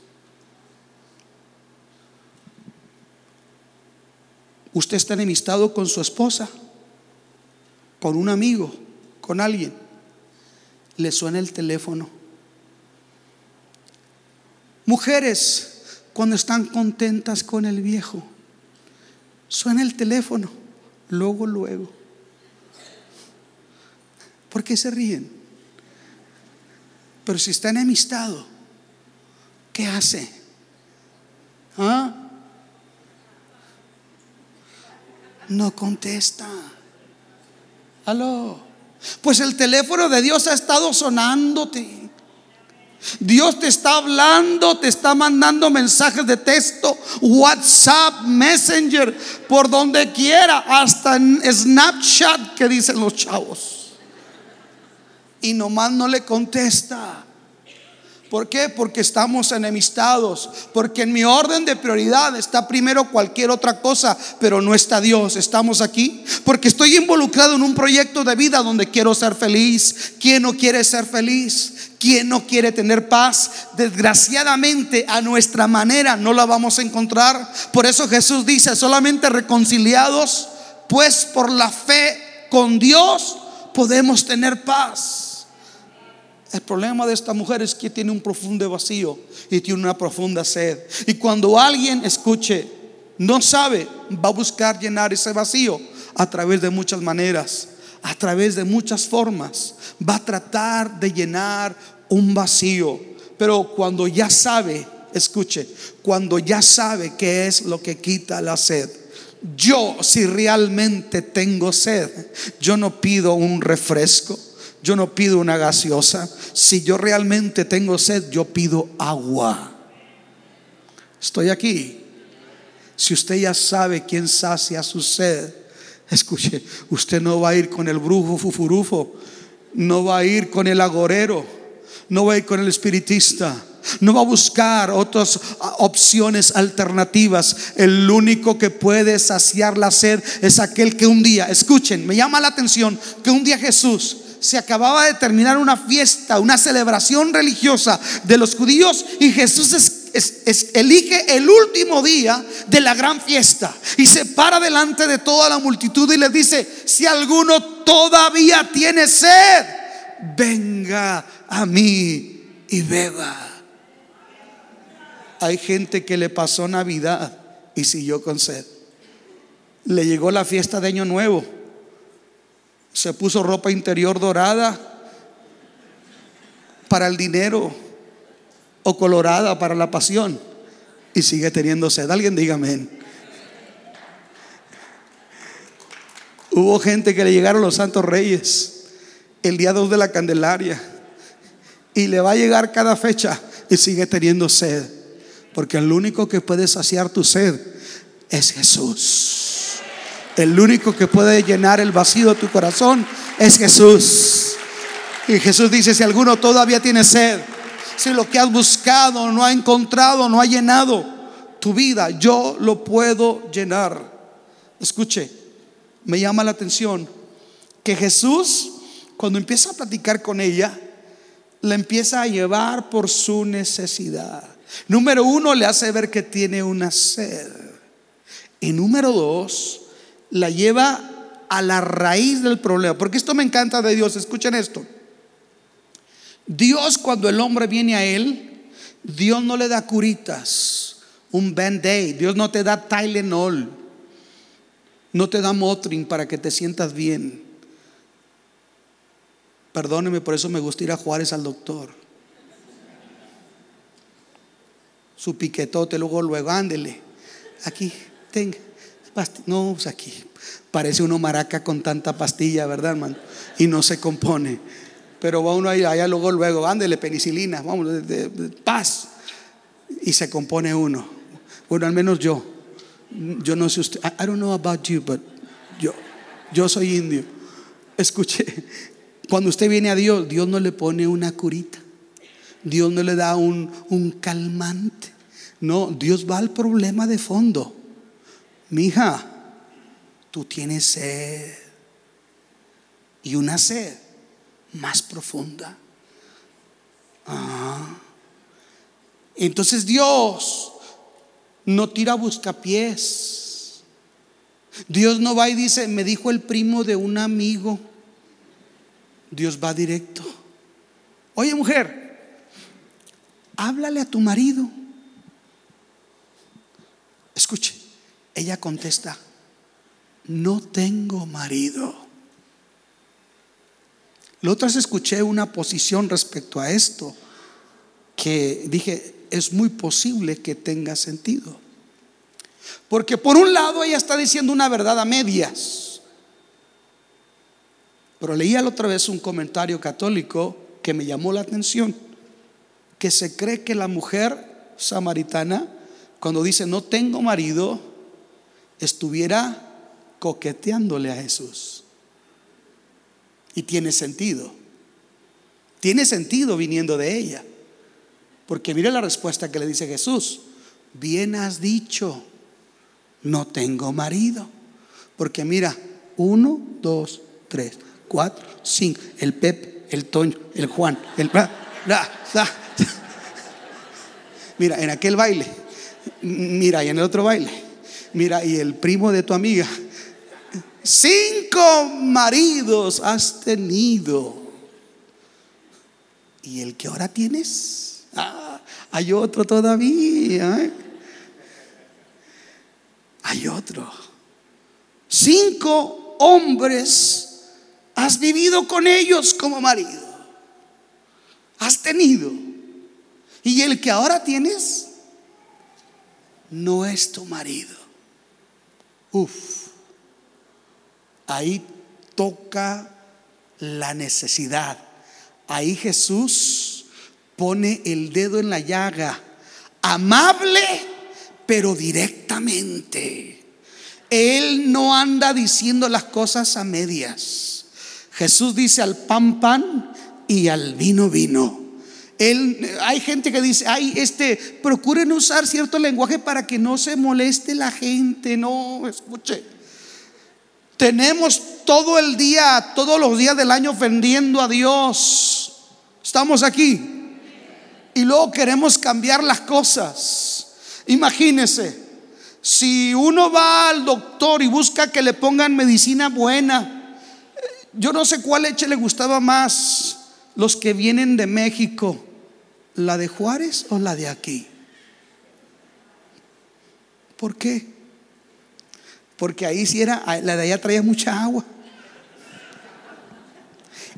¿Usted está enemistado con su esposa? con un amigo, con alguien, le suena el teléfono. Mujeres, cuando están contentas con el viejo, suena el teléfono, luego, luego. ¿Por qué se ríen? Pero si está enemistado, ¿qué hace? ¿Ah? No contesta. Aló. Pues el teléfono de Dios ha estado sonándote. Dios te está hablando, te está mandando mensajes de texto, WhatsApp, Messenger, por donde quiera, hasta Snapchat que dicen los chavos. Y nomás no le contesta. ¿Por qué? Porque estamos enemistados. Porque en mi orden de prioridad está primero cualquier otra cosa, pero no está Dios. Estamos aquí. Porque estoy involucrado en un proyecto de vida donde quiero ser feliz. ¿Quién no quiere ser feliz? ¿Quién no quiere tener paz? Desgraciadamente a nuestra manera no la vamos a encontrar. Por eso Jesús dice, solamente reconciliados, pues por la fe con Dios podemos tener paz. El problema de esta mujer es que tiene un profundo vacío y tiene una profunda sed. Y cuando alguien escuche, no sabe, va a buscar llenar ese vacío a través de muchas maneras, a través de muchas formas. Va a tratar de llenar un vacío. Pero cuando ya sabe, escuche, cuando ya sabe qué es lo que quita la sed. Yo si realmente tengo sed, yo no pido un refresco. Yo no pido una gaseosa. Si yo realmente tengo sed, yo pido agua. Estoy aquí. Si usted ya sabe quién sacia su sed, escuche, usted no va a ir con el brujo fufurufo, no va a ir con el agorero, no va a ir con el espiritista. No va a buscar otras opciones alternativas. El único que puede saciar la sed es aquel que un día, escuchen, me llama la atención que un día Jesús se acababa de terminar una fiesta, una celebración religiosa de los judíos y Jesús elige el último día de la gran fiesta y se para delante de toda la multitud y les dice, si alguno todavía tiene sed, venga a mí y beba. Hay gente que le pasó Navidad y siguió con sed. Le llegó la fiesta de Año Nuevo se puso ropa interior dorada para el dinero o colorada para la pasión y sigue teniendo sed. Alguien dígame. Hubo gente que le llegaron los santos reyes el día 2 de la Candelaria y le va a llegar cada fecha y sigue teniendo sed. Porque el único que puede saciar tu sed es Jesús. El único que puede llenar el vacío de tu corazón es Jesús. Y Jesús dice, si alguno todavía tiene sed, si lo que has buscado no ha encontrado, no ha llenado tu vida, yo lo puedo llenar. Escuche, me llama la atención que Jesús, cuando empieza a platicar con ella, la empieza a llevar por su necesidad. Número uno, le hace ver que tiene una sed. Y número dos, la lleva a la raíz del problema. Porque esto me encanta de Dios. Escuchen esto. Dios cuando el hombre viene a él, Dios no le da curitas, un band-aid. Dios no te da Tylenol. No te da Motrin para que te sientas bien. Perdóneme, por eso me gusta ir a Juárez al doctor. Su piquetote, luego, luego, ándele. Aquí, tenga. No, pues aquí parece uno maraca con tanta pastilla, ¿verdad, hermano? Y no se compone. Pero va uno allá luego, luego, ándele penicilina, vamos, paz. Y se compone uno. Bueno, al menos yo. Yo no sé usted. I, don't know about you, but yo, yo soy indio. Escuche, cuando usted viene a Dios, Dios no le pone una curita. Dios no le da un, un calmante. No, Dios va al problema de fondo mi hija, tú tienes sed y una sed más profunda. Ah. Entonces Dios no tira buscapiés. Dios no va y dice, me dijo el primo de un amigo Dios va directo. Oye mujer, háblale a tu marido. Escuche, ella contesta, no tengo marido. La otra vez escuché una posición respecto a esto que dije, es muy posible que tenga sentido. Porque por un lado ella está diciendo una verdad a medias. Pero leía la otra vez un comentario católico que me llamó la atención, que se cree que la mujer samaritana, cuando dice no tengo marido, estuviera coqueteándole a Jesús. Y tiene sentido. Tiene sentido viniendo de ella. Porque mire la respuesta que le dice Jesús. Bien has dicho, no tengo marido. Porque mira, uno, dos, tres, cuatro, cinco. El Pep, el Toño, el Juan, el... Mira, en aquel baile. Mira, y en el otro baile. Mira, y el primo de tu amiga. Cinco maridos has tenido. ¿Y el que ahora tienes? Ah, hay otro todavía. ¿eh? Hay otro. Cinco hombres has vivido con ellos como marido. Has tenido. Y el que ahora tienes no es tu marido. Uf. Ahí toca la necesidad. Ahí Jesús pone el dedo en la llaga. Amable, pero directamente. Él no anda diciendo las cosas a medias. Jesús dice al pan pan y al vino vino. Él, hay gente que dice, ay, este, procuren usar cierto lenguaje para que no se moleste la gente. No, escuche. Tenemos todo el día, todos los días del año ofendiendo a Dios. Estamos aquí. Y luego queremos cambiar las cosas. Imagínese, si uno va al doctor y busca que le pongan medicina buena, yo no sé cuál leche le gustaba más, los que vienen de México, la de Juárez o la de aquí. ¿Por qué? Porque ahí sí era, la de allá traía mucha agua.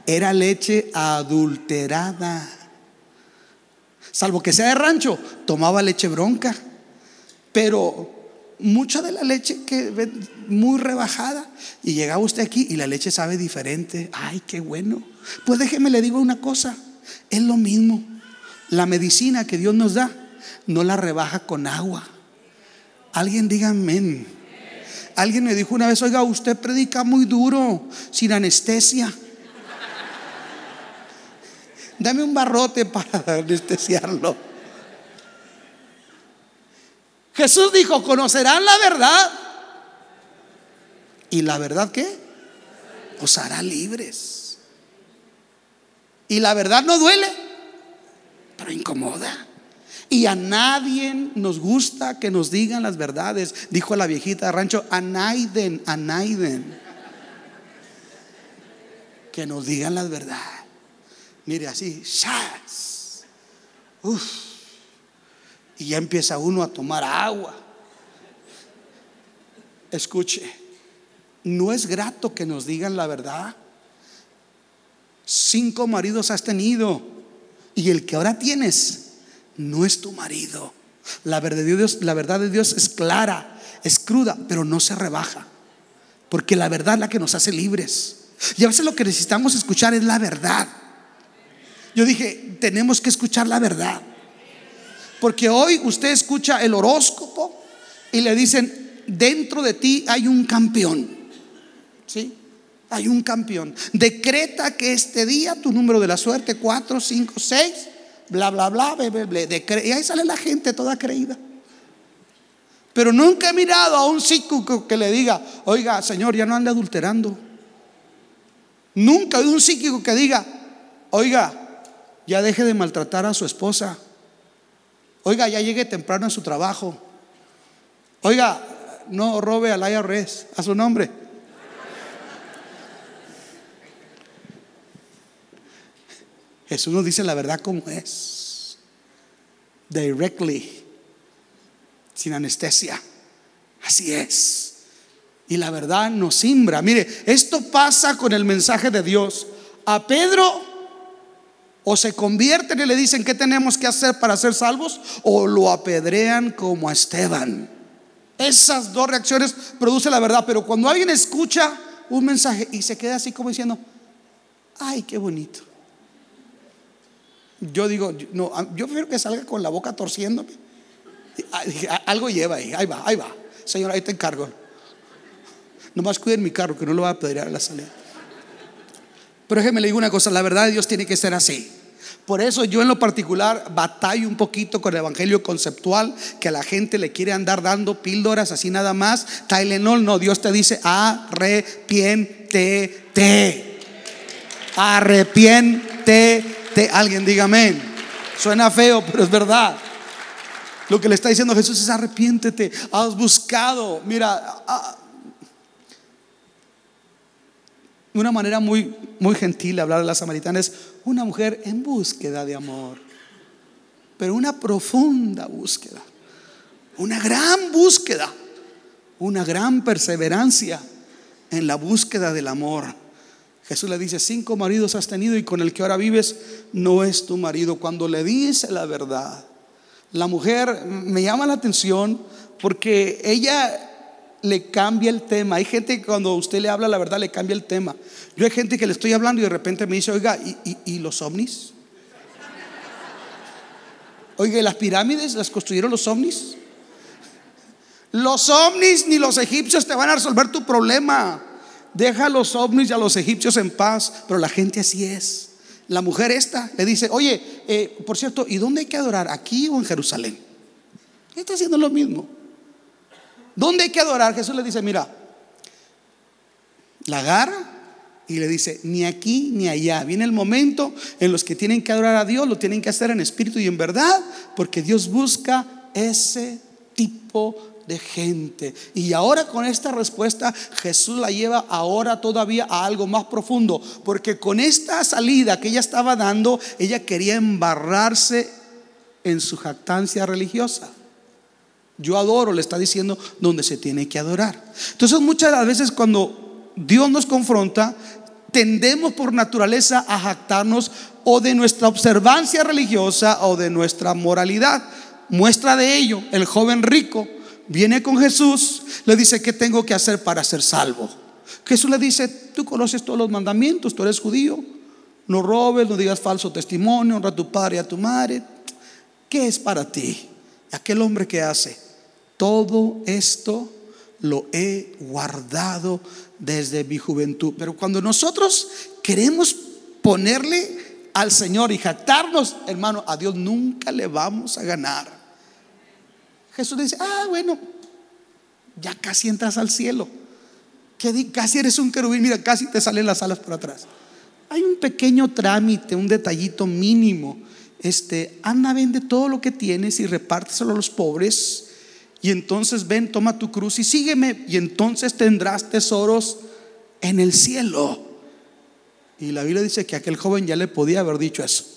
Era leche adulterada. Salvo que sea de rancho, tomaba leche bronca. Pero mucha de la leche que muy rebajada y llegaba usted aquí y la leche sabe diferente. Ay, qué bueno. Pues déjeme le digo una cosa, es lo mismo. La medicina que Dios nos da no la rebaja con agua. Alguien diga amén. Alguien me dijo una vez, oiga, usted predica muy duro, sin anestesia. Dame un barrote para anestesiarlo. Jesús dijo, conocerán la verdad. ¿Y la verdad qué? Os hará libres. Y la verdad no duele, incomoda. Y a nadie nos gusta que nos digan las verdades, dijo la viejita de rancho, a Naiden, a. Que nos digan las verdades. Mire así, ¡shas! Y ya empieza uno a tomar agua. Escuche, no es grato que nos digan la verdad. Cinco maridos has tenido y el que ahora tienes no es tu marido. La verdad de Dios, la verdad de Dios es clara, es cruda, pero no se rebaja. Porque la verdad es la que nos hace libres. Y a veces lo que necesitamos escuchar es la verdad. Yo dije, tenemos que escuchar la verdad. Porque hoy usted escucha el horóscopo y le dicen, dentro de ti hay un campeón. ¿Sí? Hay un campeón. Decreta que este día tu número de la suerte, 4, 5, 6, bla, bla, bla, bla, bla, y ahí sale la gente toda creída. Pero nunca he mirado a un psíquico que le diga, oiga, Señor, ya no ande adulterando. Nunca hay un psíquico que diga, oiga, ya deje de maltratar a su esposa. Oiga, ya llegue temprano a su trabajo. Oiga, no robe al IRS a su nombre. Jesús nos dice la verdad como es. Directly. Sin anestesia. Así es. Y la verdad nos simbra. Mire, esto pasa con el mensaje de Dios. A Pedro o se convierten y le dicen qué tenemos que hacer para ser salvos o lo apedrean como a Esteban. Esas dos reacciones producen la verdad, pero cuando alguien escucha un mensaje y se queda así como diciendo, ay, qué bonito. Yo digo, no, yo prefiero que salga con la boca torciéndome. Algo lleva ahí, ahí va, ahí va. Señor, ahí te encargo. Nomás cuiden mi carro, que no lo va a pedir a la salida. Pero déjeme le digo una cosa, la verdad de Dios tiene que ser así. Por eso yo en lo particular batallo un poquito con el evangelio conceptual, que a la gente le quiere andar dando píldoras así nada más. Tylenol, no, Dios te dice arrepiéntete. Arrepiéntete. Alguien diga amén. Suena feo, pero es verdad. Lo que le está diciendo Jesús es arrepiéntete. Has buscado. Mira, una manera muy, muy gentil de hablar de la samaritana es una mujer en búsqueda de amor, pero una profunda búsqueda, una gran búsqueda, una gran perseverancia en la búsqueda del amor. Jesús le dice, cinco maridos has tenido y con el que ahora vives no es tu marido. Cuando le dice la verdad, la mujer me llama la atención porque ella le cambia el tema. Hay gente que cuando usted le habla la verdad le cambia el tema. Yo hay gente que le estoy hablando y de repente me dice, oiga, ¿y, los ovnis? Oiga, ¿las pirámides las construyeron los ovnis? Los ovnis ni los egipcios te van a resolver tu problema. Deja a los ovnis y a los egipcios en paz, pero la gente así es. La mujer esta le dice, oye, eh, por cierto, ¿y dónde hay que adorar? ¿Aquí o en Jerusalén? Está haciendo lo mismo. ¿Dónde hay que adorar? Jesús le dice, mira, la agarra y le dice, ni aquí ni allá. Viene el momento en los que tienen que adorar a Dios, lo tienen que hacer en espíritu y en verdad, porque Dios busca ese tipo de gente. Y ahora con esta respuesta Jesús la lleva ahora todavía a algo más profundo, porque con esta salida que ella estaba dando, ella quería embarrarse en su jactancia religiosa. Yo adoro, le está diciendo donde se tiene que adorar. Entonces muchas veces cuando Dios nos confronta, tendemos por naturaleza a jactarnos o de nuestra observancia religiosa o de nuestra moralidad. Muestra de ello, el joven rico viene con Jesús, le dice, ¿qué tengo que hacer para ser salvo? Jesús le dice, tú conoces todos los mandamientos, tú eres judío, no robes, no digas falso testimonio, honra a tu padre y a tu madre. ¿Qué es para ti? Aquel hombre que hace, todo esto lo he guardado desde mi juventud. Pero cuando nosotros queremos ponerle al Señor y jactarnos, hermano, a Dios nunca le vamos a ganar. Jesús dice, ah, bueno, ya casi entras al cielo. Casi eres un querubín, mira, casi te salen las alas por atrás. Hay un pequeño trámite, un detallito mínimo este, anda, vende todo lo que tienes y repárteselo a los pobres. Y entonces ven, toma tu cruz y sígueme. Y entonces tendrás tesoros en el cielo. Y la Biblia dice que aquel joven ya le podía haber dicho eso.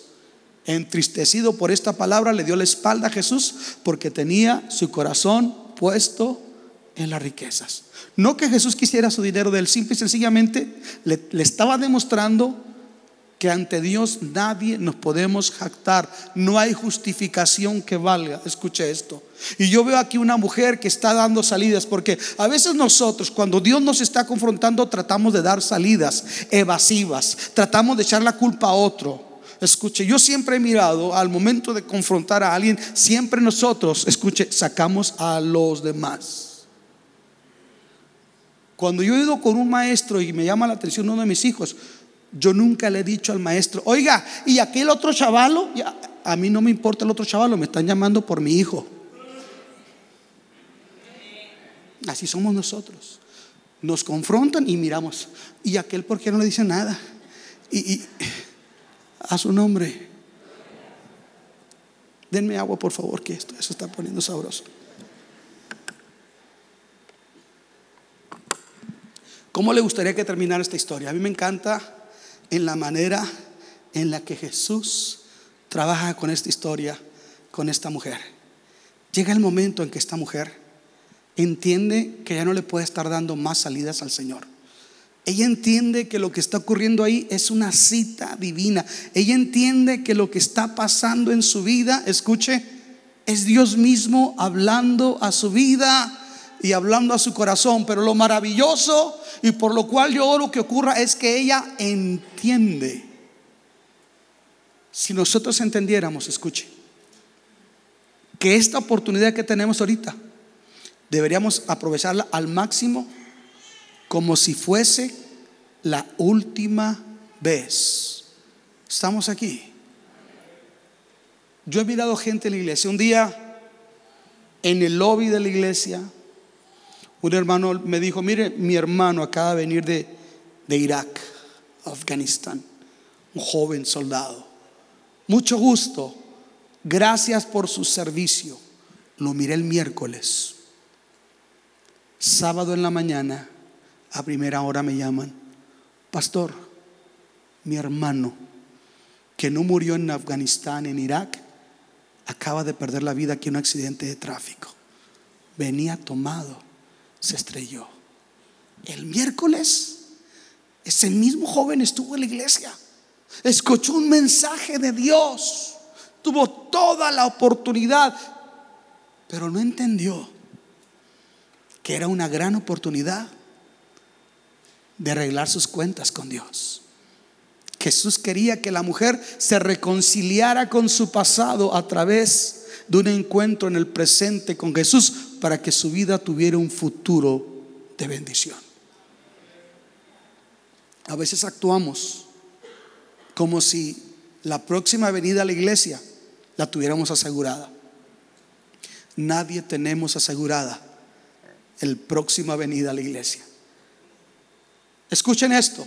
Entristecido por esta palabra, le dio la espalda a Jesús porque tenía su corazón puesto en las riquezas. No que Jesús quisiera su dinero de él, simple y sencillamente le, le estaba demostrando que ante Dios nadie nos podemos jactar. No hay justificación que valga. Escuche esto. Y yo veo aquí una mujer que está dando salidas, porque a veces nosotros cuando Dios nos está confrontando tratamos de dar salidas evasivas, tratamos de echar la culpa a otro. Escuche, yo siempre he mirado al momento de confrontar a alguien, siempre nosotros, escuche, sacamos a los demás. Cuando yo he ido con un maestro y me llama la atención uno de mis hijos, yo nunca le he dicho al maestro, oiga, y aquel otro chavalo, a mí no me importa el otro chavalo, me están llamando por mi hijo. Así somos nosotros. Nos confrontan y miramos. ¿Y aquel por qué no le dice nada? Y, a su nombre. Denme agua, por favor, que esto eso está poniendo sabroso. ¿Cómo le gustaría que terminara esta historia? A mí me encanta en la manera en la que Jesús trabaja con esta historia, con esta mujer. Llega el momento en que esta mujer entiende que ya no le puede estar dando más salidas al Señor. Ella entiende que lo que está ocurriendo ahí es una cita divina. Ella entiende que lo que está pasando en su vida, escuche, es Dios mismo hablando a su vida y hablando a su corazón. Pero lo maravilloso y por lo cual yo oro que ocurra es que ella entiende. Si nosotros entendiéramos, escuche, que esta oportunidad que tenemos ahorita deberíamos aprovecharla al máximo como si fuese la última vez. Estamos aquí. Yo he mirado gente en la iglesia. Un día, en el lobby de la iglesia, un hermano me dijo, mire, mi hermano acaba de venir de, de Irak, Afganistán, un joven soldado. Mucho gusto. Gracias por su servicio. Lo miré el miércoles. Sábado en la mañana a primera hora me llaman, pastor, mi hermano, que no murió en Afganistán, en Irak, acaba de perder la vida aquí en un accidente de tráfico. Venía tomado, se estrelló. El miércoles, ese mismo joven estuvo en la iglesia, escuchó un mensaje de Dios, tuvo toda la oportunidad, pero no entendió que era una gran oportunidad de arreglar sus cuentas con Dios. Jesús quería que la mujer se reconciliara con su pasado a través de un encuentro en el presente con Jesús para que su vida tuviera un futuro de bendición. A veces actuamos como si la próxima venida a la iglesia la tuviéramos asegurada. Nadie tenemos asegurada el próxima venida a la iglesia. Escuchen esto.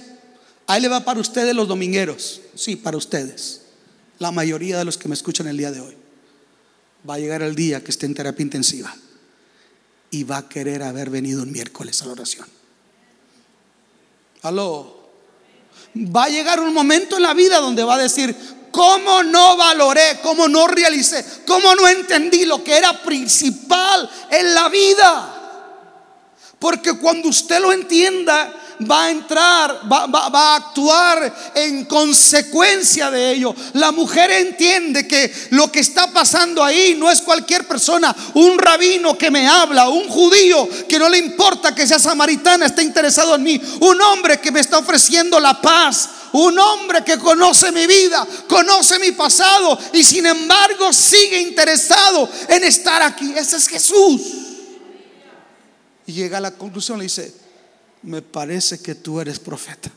Ahí le va para ustedes los domingueros. Sí, para ustedes. La mayoría de los que me escuchan el día de hoy. Va a llegar el día que esté en terapia intensiva. Y va a querer haber venido un miércoles a la oración. Aló. Va a llegar un momento en la vida donde va a decir, ¿cómo no valoré? ¿Cómo no realicé? ¿Cómo no entendí lo que era principal en la vida? Porque cuando usted lo entienda, va a entrar, va, a actuar en consecuencia de ello. La mujer entiende que lo que está pasando ahí no es cualquier persona, un rabino que me habla, un judío que no le importa que sea samaritana, está interesado en mí, un hombre que me está ofreciendo la paz, un hombre que conoce mi vida, conoce mi pasado y sin embargo sigue interesado en estar aquí. Ese es Jesús. Y llega a la conclusión, le dice, me parece que tú eres profeta.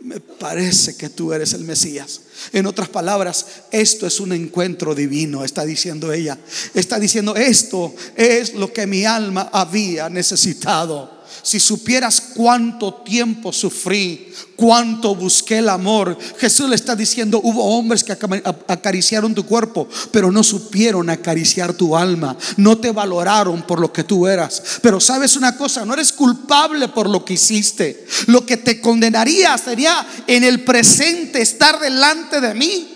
Me parece que tú eres el Mesías. En otras palabras, esto es un encuentro divino, está diciendo ella. Está diciendo, esto es lo que mi alma había necesitado. Si supieras cuánto tiempo sufrí, cuánto busqué el amor, Jesús le está diciendo, hubo hombres que acariciaron tu cuerpo, pero no supieron acariciar tu alma, no te valoraron por lo que tú eras. Pero sabes una cosa, no eres culpable por lo que hiciste. Lo que te condenaría sería en el presente estar delante de mí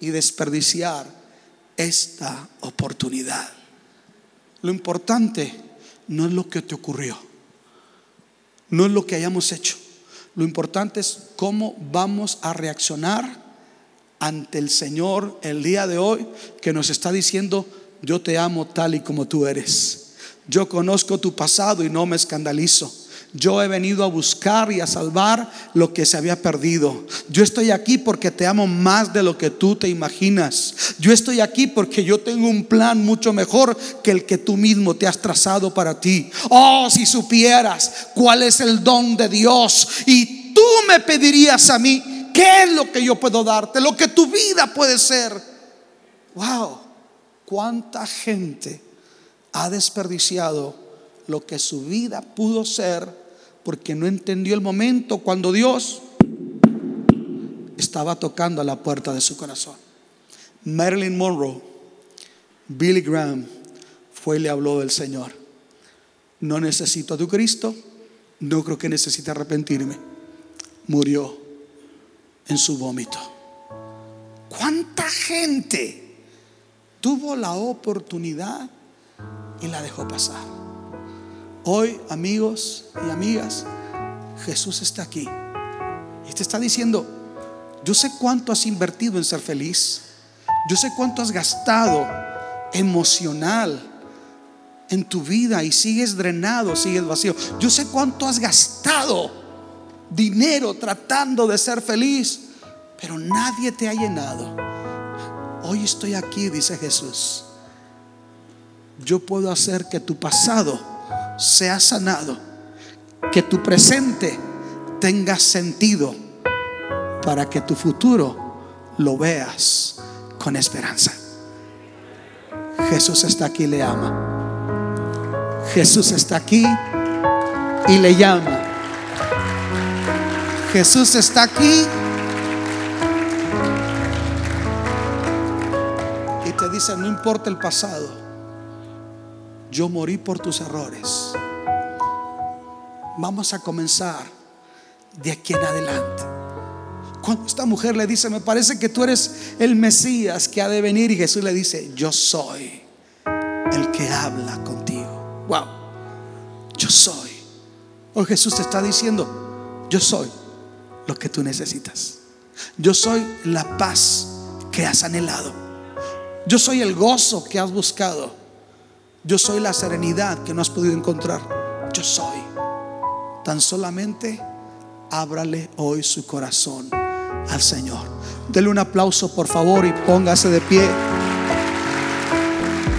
y desperdiciar esta oportunidad. Lo importante no es lo que te ocurrió no es lo que hayamos hecho. Lo importante es cómo vamos a reaccionar ante el Señor el día de hoy que nos está diciendo, yo te amo tal y como tú eres. Yo conozco tu pasado y no me escandalizo. Yo he venido a buscar y a salvar lo que se había perdido. Yo estoy aquí porque te amo más de lo que tú te imaginas. Yo estoy aquí porque yo tengo un plan mucho mejor que el que tú mismo te has trazado para ti. Oh, si supieras cuál es el don de Dios y tú me pedirías a mí, ¿qué es lo que yo puedo darte? Lo que tu vida puede ser. Wow, cuánta gente ha desperdiciado lo que su vida pudo ser porque no entendió el momento cuando Dios estaba tocando a la puerta de su corazón. Marilyn Monroe, Billy Graham fue y le habló del Señor. No necesito a tu Cristo, no creo que necesite arrepentirme. Murió en su vómito. ¿Cuánta gente tuvo la oportunidad y la dejó pasar? Hoy, amigos y amigas, Jesús está aquí. Y te está diciendo, yo sé cuánto has invertido en ser feliz. Yo sé cuánto has gastado emocional en tu vida y sigues drenado, sigues vacío. Yo sé cuánto has gastado dinero tratando de ser feliz, pero nadie te ha llenado. Hoy estoy aquí, dice Jesús. Yo puedo hacer que tu pasado sea sanado, que tu presente tenga sentido para que tu futuro lo veas con esperanza. Jesús está aquí y le ama. Jesús está aquí y le llama. Jesús está aquí y te dice, no importa el pasado, yo morí por tus errores. Vamos a comenzar de aquí en adelante. Cuando esta mujer le dice, me parece que tú eres el Mesías que ha de venir, y Jesús le dice, yo soy el que habla contigo. Wow, yo soy. Hoy Jesús te está diciendo, yo soy lo que tú necesitas. Yo soy la paz que has anhelado. Yo soy el gozo que has buscado. Yo soy la serenidad que no has podido encontrar. Yo soy. Tan solamente ábrale hoy su corazón al Señor. Dele un aplauso por favor y póngase de pie.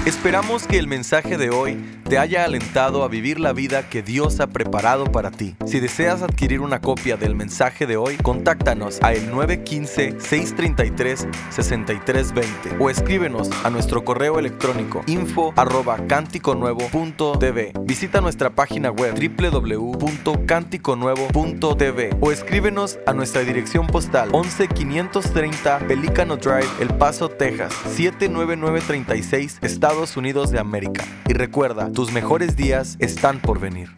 Esperamos que el mensaje de hoy te haya alentado a vivir la vida que Dios ha preparado para ti. Si deseas adquirir una copia del mensaje de hoy, contáctanos a el 915-633-6320 o escríbenos a nuestro correo electrónico info Visita nuestra página web www.canticonuevo.tv o escríbenos a nuestra dirección postal 11530 Pelicano Drive, El Paso, Texas 79936, Estados Unidos de América. Y recuerda, tus mejores días están por venir.